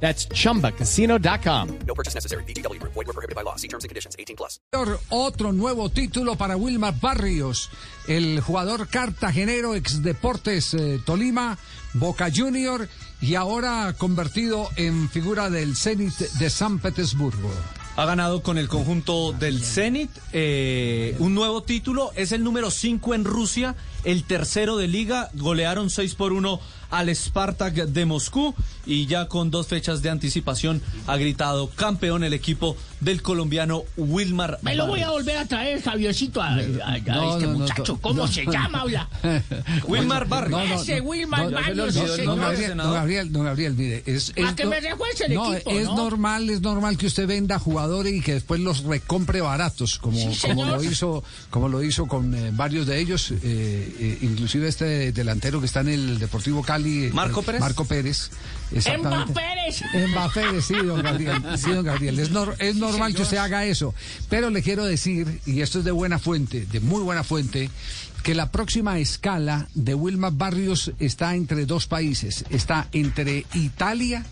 That's chumbacasino.com. No purchase necessary. BGW. Void were prohibited by law. See terms and conditions. 18 plus. Otro nuevo título para Wilmar Barrios, el jugador cartagenero ex Deportes eh, Tolima, Boca Junior y ahora convertido en figura del Zenit de San Petersburgo. Ha ganado con el conjunto del Zenit eh, un nuevo título. Es el número 5 en Rusia, el tercero de liga. Golearon 6 por 1 al Spartak de Moscú y ya con dos fechas de anticipación ha gritado campeón el equipo del colombiano Wilmar. Me lo voy a volver a traer, Javiercito, a, a- a No, este no, muchacho. no, ¿Cómo no. se llama, habla? Wilmar Barrios. Ese Wilmar no, Barrios, Don no, señor. Gabriel, senador. don Gabriel, don Gabriel, mire, es, que no- me refuerce el no, equipo, es ¿no? normal, es normal que usted venda jugadores y que después los recompre baratos, como, Sí, como señor. lo hizo, como lo hizo con eh, varios de ellos, eh, eh, inclusive este delantero que está en el Deportivo Cali, eh, ¿Marco Pérez? Marco Pérez, exactamente. Sí, don Gabriel. Sí, don Gabriel. Es, nor- es normal que usted haga eso. Pero le quiero decir, y esto es de buena fuente, de muy buena fuente, que la próxima escala de Wilmar Barrios está entre dos países. Está entre Italia,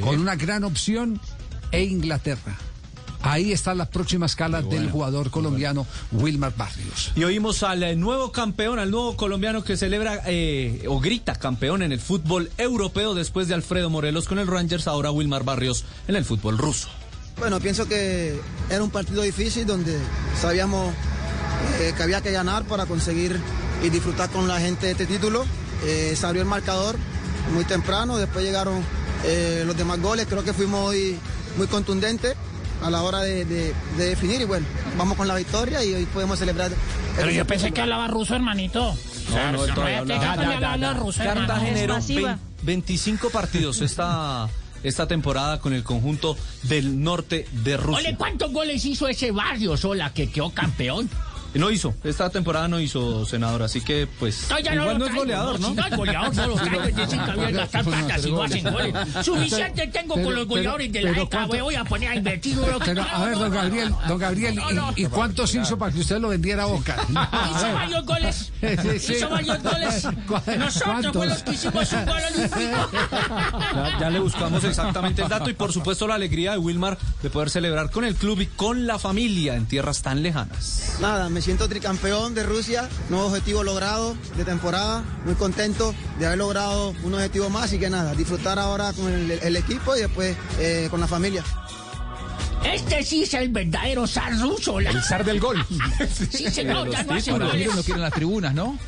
con una gran opción, e Inglaterra. Ahí está la próxima escala del jugador colombiano Wilmar Barrios. Y oímos al eh, nuevo campeón, al nuevo colombiano que celebra eh, o grita campeón en el fútbol europeo después de Alfredo Morelos con el Rangers, ahora Wilmar Barrios en el fútbol ruso. Bueno, pienso que era un partido difícil donde sabíamos eh, que había que ganar para conseguir y disfrutar con la gente de este título. Eh, se abrió el marcador muy temprano, después llegaron eh, los demás goles, creo que fuimos hoy muy contundentes a la hora de, de- de definir y bueno, vamos con la victoria y hoy podemos celebrar. Pero yo pensé que hablaba ruso, hermanito. No, no. Cartagenero, Es masiva. vein- 25 partidos esta, esta temporada con el conjunto del norte de Ole, Rusia. ¿cuántos goles hizo ese barrio sola que quedó campeón? No hizo, esta temporada no hizo, senador, así que pues No, ya igual lo no es goleador, ¿no? No es goleador, no lo traigo. Es decir, que había que gastar Pues no plata si no hacen goles. Suficiente tengo pero- con los pero- goleadores de la pero ECA. ¿cuánto- Me voy a poner a invertir. lo que- Pero, a ver, don Gabriel, don Gabriel, No, no. ¿y, y cuántos hizo para que usted lo vendiera a Boca? ¿Hizo varios goles? Sí, sí. ¿Hizo varios goles? ¿Cu- Nosotros cuántos? fue los que hicimos un gol olímpico. Ya, ya le buscamos exactamente el dato y por supuesto la alegría de Wilmar de poder celebrar con el club y con la familia en tierras tan lejanas. Nada, me siento tricampeón de Rusia, nuevo objetivo logrado de temporada, muy contento de haber logrado un objetivo más y que nada, disfrutar ahora con el, el equipo y después eh, con la familia. Este sí es el verdadero zar ruso. El zar del gol. Sí, señor, ya no hace Ahora, goles. no quieren las tribunas, ¿no?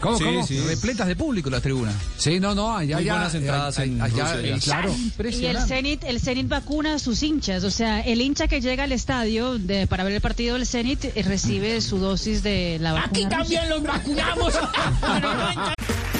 ¿Cómo, Sí, cómo? sí. Repletas de público las tribunas. Sí, no, no, allá Muy ya. buenas entradas allá- en allá, Rusia, eh, claro. Y el. Zenit, el Zenit vacuna a sus hinchas, o sea, el hincha que llega al estadio de- para ver el partido del Zenit eh, recibe su dosis de la vacuna. Aquí rusa. también los vacunamos.